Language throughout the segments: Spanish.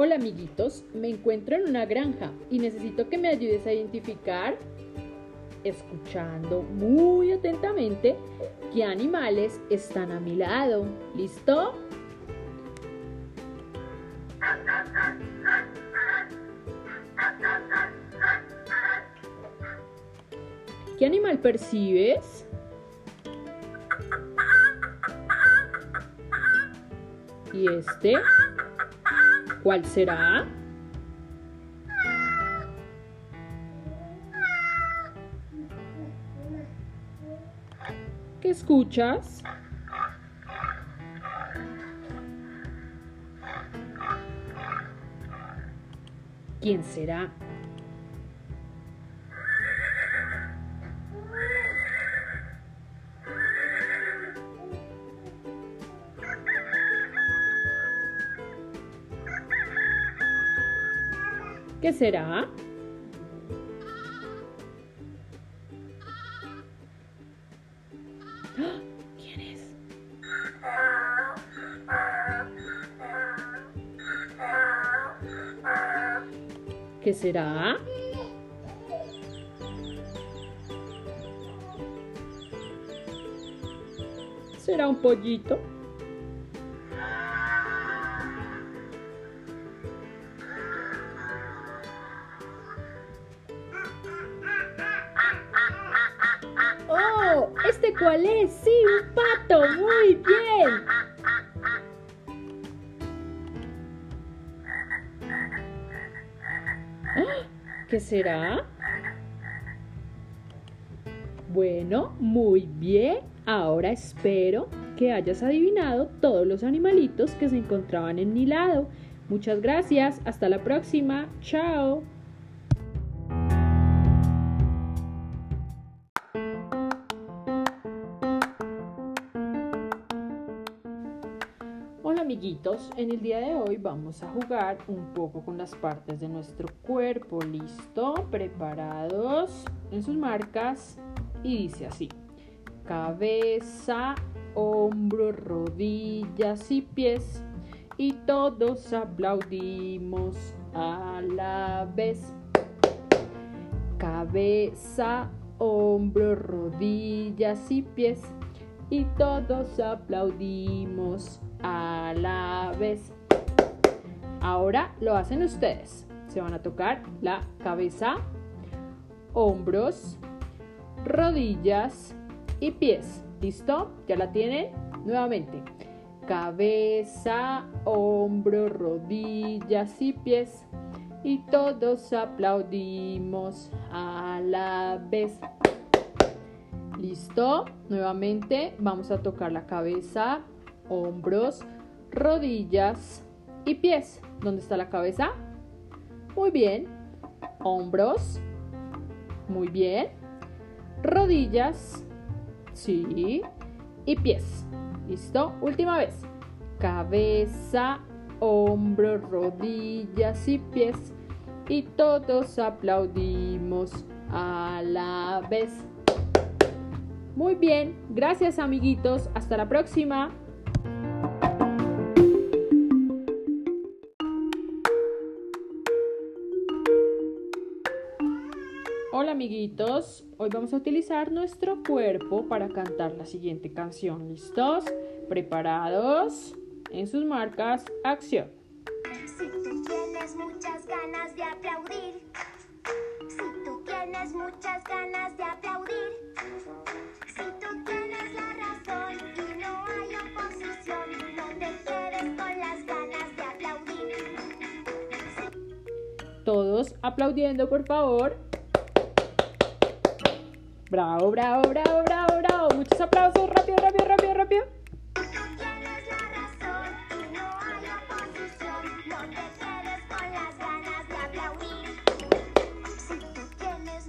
Hola amiguitos, me encuentro en una granja y necesito que me ayudes a identificar, escuchando muy atentamente, qué animales están a mi lado. ¿Listo? ¿Qué animal percibes? ¿Y este? ¿Cuál será? ¿Qué escuchas? ¿Quién será? ¿Qué será? ¿Quién es? ¿Qué será? ¿Será un pollito? Sí, un pato. Muy bien. ¡Ah! ¿Qué será? Bueno, muy bien. Ahora espero que hayas adivinado todos los animalitos que se encontraban en mi lado. Muchas gracias. Hasta la próxima. Chao. Amiguitos, en el día de hoy vamos a jugar un poco con las partes de nuestro cuerpo. ¿Listo? ¿Preparados? En sus marcas. Y dice así. Cabeza, hombros, rodillas y pies. Y todos aplaudimos a la vez. Cabeza, hombros, rodillas y pies. Y todos aplaudimos a la vez. Ahora lo hacen ustedes. Se van a tocar la cabeza, hombros, rodillas y pies. ¿Listo? ¿Ya la tienen? Nuevamente. Cabeza, hombros, rodillas y pies. Y todos aplaudimos a la vez. ¿Listo? Nuevamente vamos a tocar la cabeza, hombros, rodillas y pies. ¿Dónde está la cabeza? Muy bien. Hombros. Muy bien. Rodillas. Sí. Y pies. ¿Listo? Última vez. Cabeza, hombros, rodillas y pies. Y todos aplaudimos a la vez. Muy bien, gracias amiguitos, hasta la próxima. Amiguitos, hoy vamos a utilizar nuestro cuerpo para cantar la siguiente canción. ¿Listos? ¿Preparados? En sus marcas, acción. Si tú tienes muchas ganas de aplaudir, si tú tienes muchas ganas de aplaudir, si tú tienes la razón y no hay oposición, no te quedes con las ganas de aplaudir. Todos aplaudiendo, por favor. Bravo, bravo, bravo, bravo, bravo. Muchos aplausos. Rápido, rápido, rápido, rápido. Si tú tienes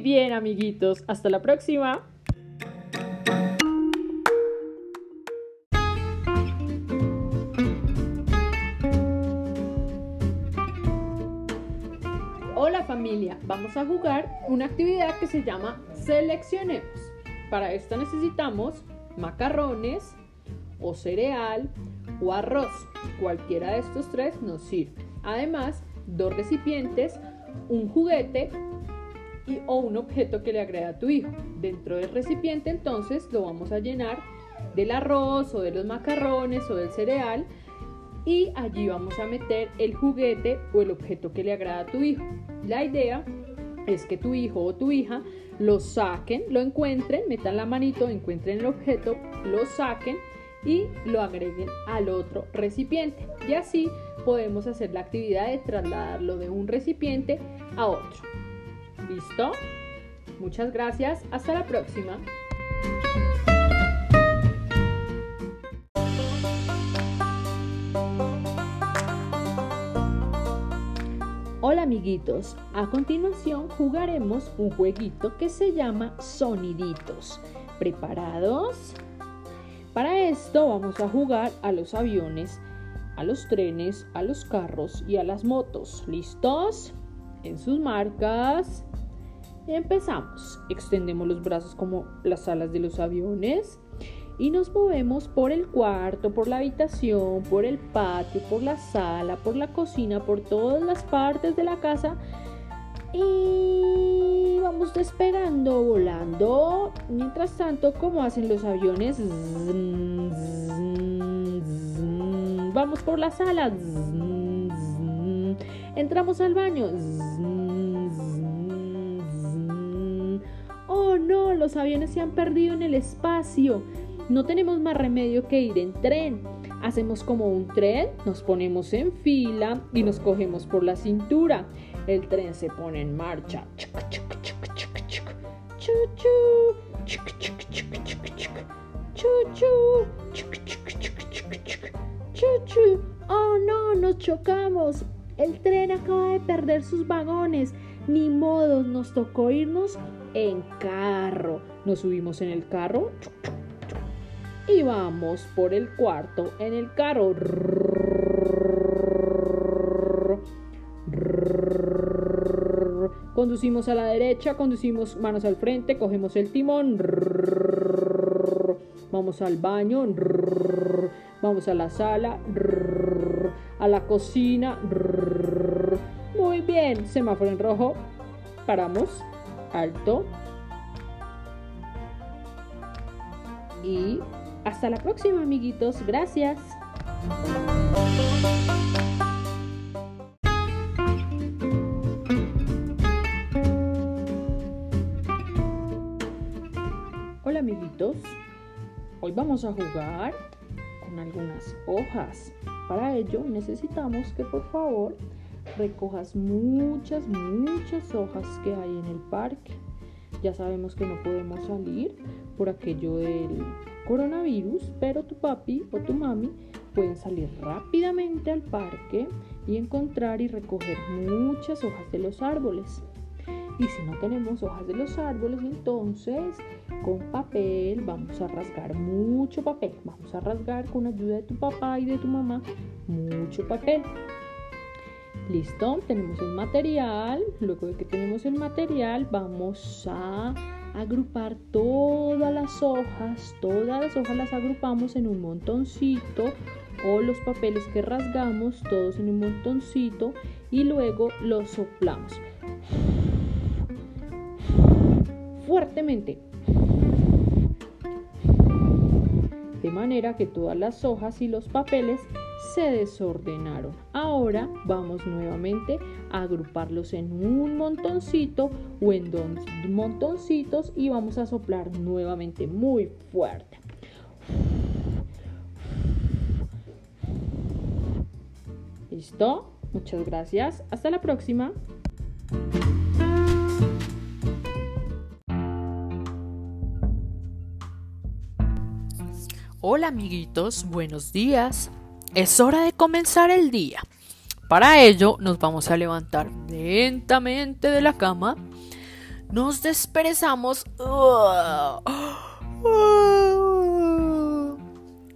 Bien, amiguitos. Hasta la próxima. Hola familia, vamos a jugar una actividad que se llama Seleccionemos. Para esto necesitamos macarrones o cereal o arroz. Cualquiera de estos tres nos sirve. Además, dos recipientes, un juguete o un objeto que le agrada a tu hijo. Dentro del recipiente entonces lo vamos a llenar del arroz o de los macarrones o del cereal y allí vamos a meter el juguete o el objeto que le agrada a tu hijo. La idea es que tu hijo o tu hija lo saquen, lo encuentren, metan la manito, encuentren el objeto, lo saquen y lo agreguen al otro recipiente. Y así podemos hacer la actividad de trasladarlo de un recipiente a otro. ¿Listo? Muchas gracias. Hasta la próxima. Hola amiguitos, a continuación jugaremos un jueguito que se llama Soniditos. ¿Preparados? Para esto vamos a jugar a los aviones, a los trenes, a los carros y a las motos. ¿Listos? En sus marcas. Empezamos. Extendemos los brazos como las alas de los aviones y nos movemos por el cuarto, por la habitación, por el patio, por la sala, por la cocina, por todas las partes de la casa y vamos despegando, volando. Mientras tanto, como hacen los aviones, vamos por la sala. Entramos al baño. Oh no, los aviones se han perdido en el espacio. No tenemos más remedio que ir en tren. Hacemos como un tren, nos ponemos en fila y nos cogemos por la cintura. El tren se pone en marcha. Oh no, nos chocamos. El tren acaba de perder sus vagones. Ni modo, nos tocó irnos en carro. Nos subimos en el carro. Y vamos por el cuarto en el carro. Conducimos a la derecha, conducimos manos al frente, cogemos el timón. Vamos al baño. Vamos a la sala. A la cocina. Muy bien. Semáforo en rojo. Paramos. Alto. Y hasta la próxima, amiguitos. Gracias. Hola amiguitos, hoy vamos a jugar con algunas hojas. Para ello necesitamos que por favor recojas muchas, muchas hojas que hay en el parque. Ya sabemos que no podemos salir por aquello del coronavirus, pero tu papi o tu mami pueden salir rápidamente al parque y encontrar y recoger muchas hojas de los árboles. Y si no tenemos hojas de los árboles, entonces con papel vamos a rasgar mucho papel. Vamos a rasgar con ayuda de tu papá y de tu mamá mucho papel. Listo, tenemos el material. Luego de que tenemos el material, vamos a agrupar todas las hojas. Todas las hojas las agrupamos en un montoncito o los papeles que rasgamos todos en un montoncito y luego los soplamos. fuertemente. De manera que todas las hojas y los papeles se desordenaron. Ahora vamos nuevamente a agruparlos en un montoncito o en dos montoncitos y vamos a soplar nuevamente muy fuerte. ¿Listo? Muchas gracias. Hasta la próxima. Hola amiguitos, buenos días. Es hora de comenzar el día. Para ello nos vamos a levantar lentamente de la cama. Nos desperezamos.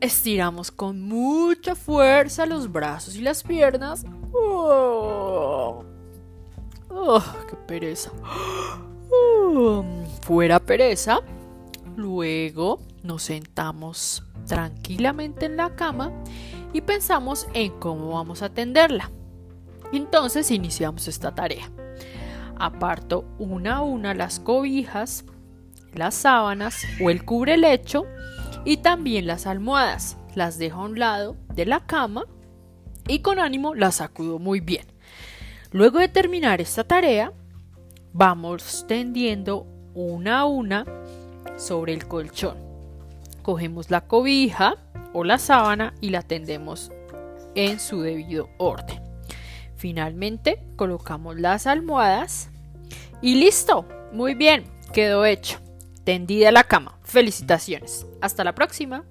Estiramos con mucha fuerza los brazos y las piernas. ¡Qué pereza! Fuera pereza. Luego nos sentamos tranquilamente en la cama y pensamos en cómo vamos a atenderla. Entonces iniciamos esta tarea. Aparto una a una las cobijas, las sábanas o el cubrelecho y también las almohadas. Las dejo a un lado de la cama y con ánimo las sacudo muy bien. Luego de terminar esta tarea, vamos tendiendo una a una sobre el colchón. Cogemos la cobija o la sábana y la tendemos en su debido orden. Finalmente colocamos las almohadas y listo. Muy bien, quedó hecho. Tendida la cama. Felicitaciones. Hasta la próxima.